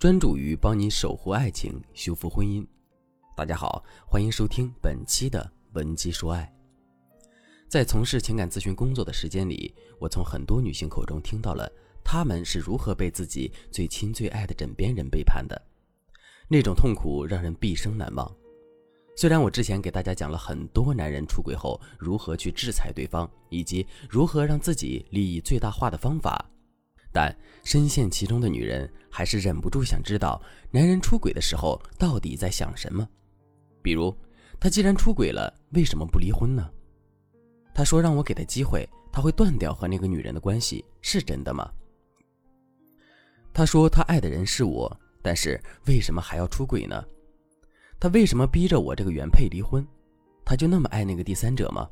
专注于帮你守护爱情、修复婚姻。大家好，欢迎收听本期的《文姬说爱》。在从事情感咨询工作的时间里，我从很多女性口中听到了她们是如何被自己最亲最爱的枕边人背叛的，那种痛苦让人毕生难忘。虽然我之前给大家讲了很多男人出轨后如何去制裁对方，以及如何让自己利益最大化的方法。但深陷其中的女人还是忍不住想知道，男人出轨的时候到底在想什么。比如，他既然出轨了，为什么不离婚呢？他说让我给他机会，他会断掉和那个女人的关系，是真的吗？他说他爱的人是我，但是为什么还要出轨呢？他为什么逼着我这个原配离婚？他就那么爱那个第三者吗？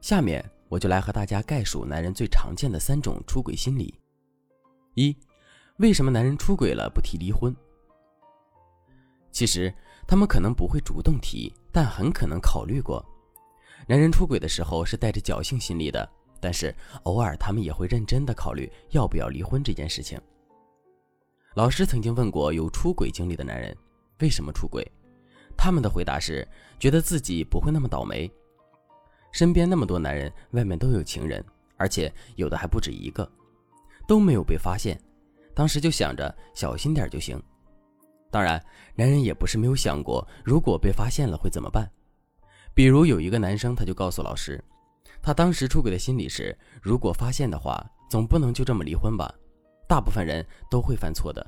下面。我就来和大家概述男人最常见的三种出轨心理。一，为什么男人出轨了不提离婚？其实他们可能不会主动提，但很可能考虑过。男人出轨的时候是带着侥幸心理的，但是偶尔他们也会认真的考虑要不要离婚这件事情。老师曾经问过有出轨经历的男人，为什么出轨？他们的回答是觉得自己不会那么倒霉。身边那么多男人，外面都有情人，而且有的还不止一个，都没有被发现。当时就想着小心点就行。当然，男人也不是没有想过，如果被发现了会怎么办。比如有一个男生，他就告诉老师，他当时出轨的心理是：如果发现的话，总不能就这么离婚吧？大部分人都会犯错的。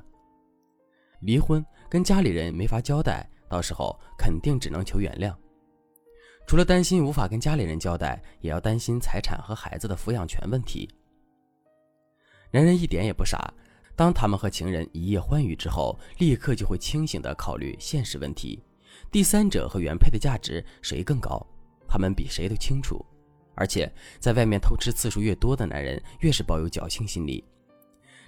离婚跟家里人没法交代，到时候肯定只能求原谅。除了担心无法跟家里人交代，也要担心财产和孩子的抚养权问题。男人一点也不傻，当他们和情人一夜欢愉之后，立刻就会清醒地考虑现实问题：第三者和原配的价值谁更高？他们比谁都清楚。而且，在外面偷吃次数越多的男人，越是抱有侥幸心理。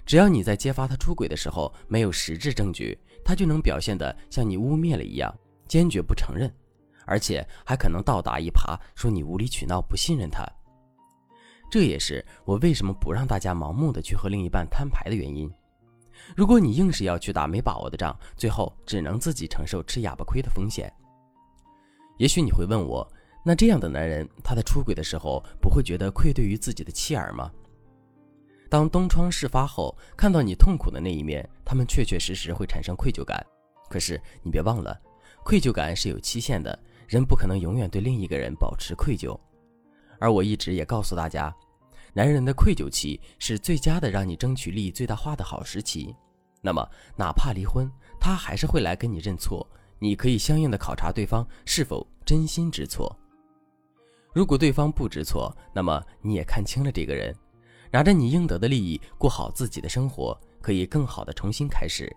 只要你在揭发他出轨的时候没有实质证据，他就能表现得像你污蔑了一样，坚决不承认。而且还可能倒打一耙，说你无理取闹，不信任他。这也是我为什么不让大家盲目的去和另一半摊牌的原因。如果你硬是要去打没把握的仗，最后只能自己承受吃哑巴亏的风险。也许你会问我，那这样的男人，他在出轨的时候不会觉得愧对于自己的妻儿吗？当东窗事发后，看到你痛苦的那一面，他们确确实实会产生愧疚感。可是你别忘了，愧疚感是有期限的。人不可能永远对另一个人保持愧疚，而我一直也告诉大家，男人的愧疚期是最佳的让你争取利益最大化的好时期。那么，哪怕离婚，他还是会来跟你认错。你可以相应的考察对方是否真心知错。如果对方不知错，那么你也看清了这个人，拿着你应得的利益过好自己的生活，可以更好的重新开始。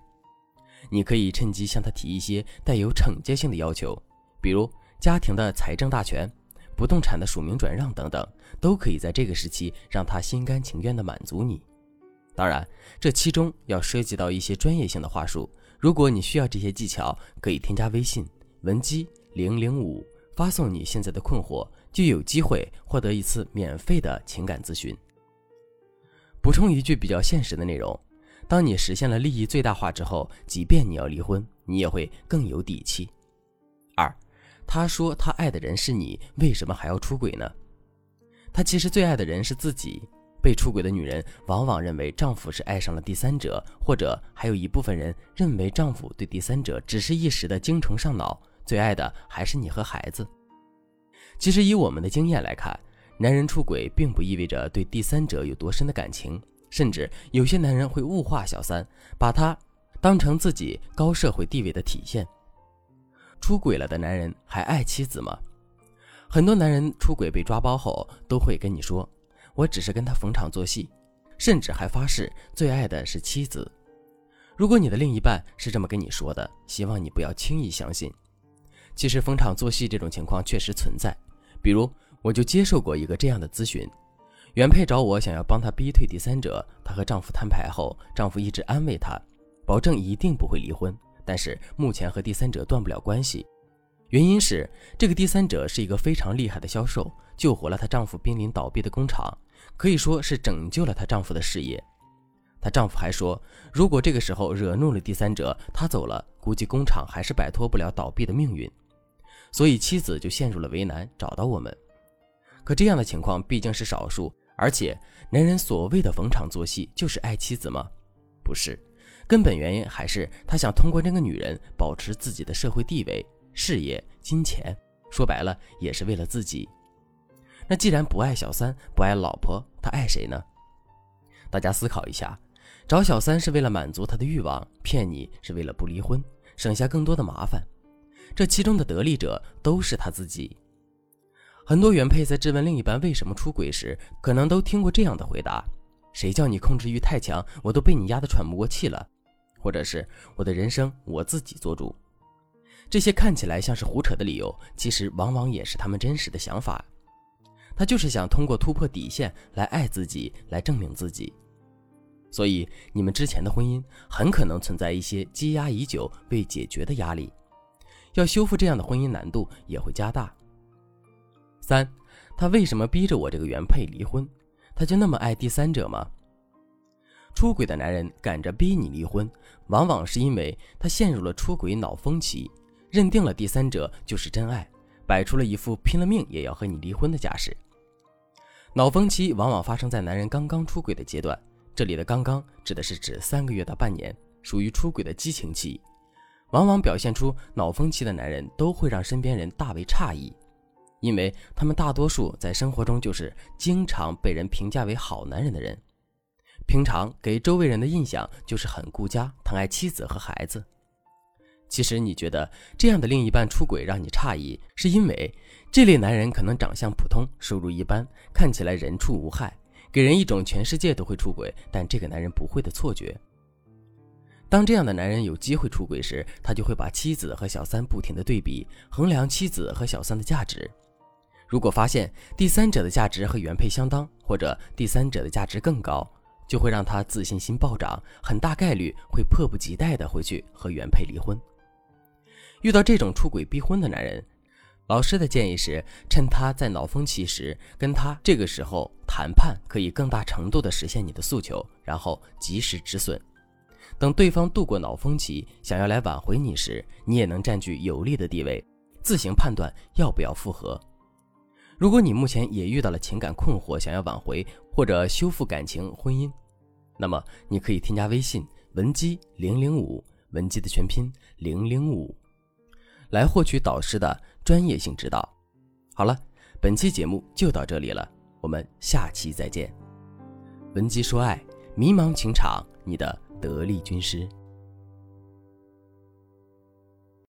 你可以趁机向他提一些带有惩戒性的要求，比如。家庭的财政大权、不动产的署名转让等等，都可以在这个时期让他心甘情愿地满足你。当然，这其中要涉及到一些专业性的话术。如果你需要这些技巧，可以添加微信文姬零零五，发送你现在的困惑，就有机会获得一次免费的情感咨询。补充一句比较现实的内容：当你实现了利益最大化之后，即便你要离婚，你也会更有底气。他说他爱的人是你，为什么还要出轨呢？他其实最爱的人是自己。被出轨的女人往往认为丈夫是爱上了第三者，或者还有一部分人认为丈夫对第三者只是一时的精虫上脑，最爱的还是你和孩子。其实以我们的经验来看，男人出轨并不意味着对第三者有多深的感情，甚至有些男人会物化小三，把她当成自己高社会地位的体现。出轨了的男人还爱妻子吗？很多男人出轨被抓包后，都会跟你说：“我只是跟他逢场作戏。”甚至还发誓最爱的是妻子。如果你的另一半是这么跟你说的，希望你不要轻易相信。其实逢场作戏这种情况确实存在。比如，我就接受过一个这样的咨询：原配找我想要帮他逼退第三者，她和丈夫摊牌后，丈夫一直安慰她，保证一定不会离婚。但是目前和第三者断不了关系，原因是这个第三者是一个非常厉害的销售，救活了她丈夫濒临倒闭的工厂，可以说是拯救了她丈夫的事业。她丈夫还说，如果这个时候惹怒了第三者，她走了，估计工厂还是摆脱不了倒闭的命运。所以妻子就陷入了为难，找到我们。可这样的情况毕竟是少数，而且男人所谓的逢场作戏，就是爱妻子吗？不是，根本原因还是他想通过这个女人保持自己的社会地位、事业、金钱，说白了也是为了自己。那既然不爱小三，不爱老婆，他爱谁呢？大家思考一下，找小三是为了满足他的欲望，骗你是为了不离婚，省下更多的麻烦。这其中的得利者都是他自己。很多原配在质问另一半为什么出轨时，可能都听过这样的回答：“谁叫你控制欲太强，我都被你压得喘不过气了。”或者是“我的人生我自己做主。”这些看起来像是胡扯的理由，其实往往也是他们真实的想法。他就是想通过突破底线来爱自己，来证明自己。所以，你们之前的婚姻很可能存在一些积压已久未解决的压力。要修复这样的婚姻难度也会加大。三，他为什么逼着我这个原配离婚？他就那么爱第三者吗？出轨的男人赶着逼你离婚，往往是因为他陷入了出轨脑风期，认定了第三者就是真爱，摆出了一副拼了命也要和你离婚的架势。脑风期往往发生在男人刚刚出轨的阶段，这里的“刚刚”指的是指三个月到半年，属于出轨的激情期。往往表现出脑风期的男人都会让身边人大为诧异，因为他们大多数在生活中就是经常被人评价为好男人的人，平常给周围人的印象就是很顾家、疼爱妻子和孩子。其实你觉得这样的另一半出轨让你诧异，是因为这类男人可能长相普通、收入一般，看起来人畜无害，给人一种全世界都会出轨，但这个男人不会的错觉。当这样的男人有机会出轨时，他就会把妻子和小三不停的对比，衡量妻子和小三的价值。如果发现第三者的价值和原配相当，或者第三者的价值更高，就会让他自信心暴涨，很大概率会迫不及待的回去和原配离婚。遇到这种出轨逼婚的男人，老师的建议是，趁他在脑风期时，跟他这个时候谈判，可以更大程度的实现你的诉求，然后及时止损。等对方度过脑风期，想要来挽回你时，你也能占据有利的地位，自行判断要不要复合。如果你目前也遇到了情感困惑，想要挽回或者修复感情、婚姻，那么你可以添加微信文姬零零五，文姬的全拼零零五，来获取导师的专业性指导。好了，本期节目就到这里了，我们下期再见。文姬说爱，迷茫情场，你的。得力军师。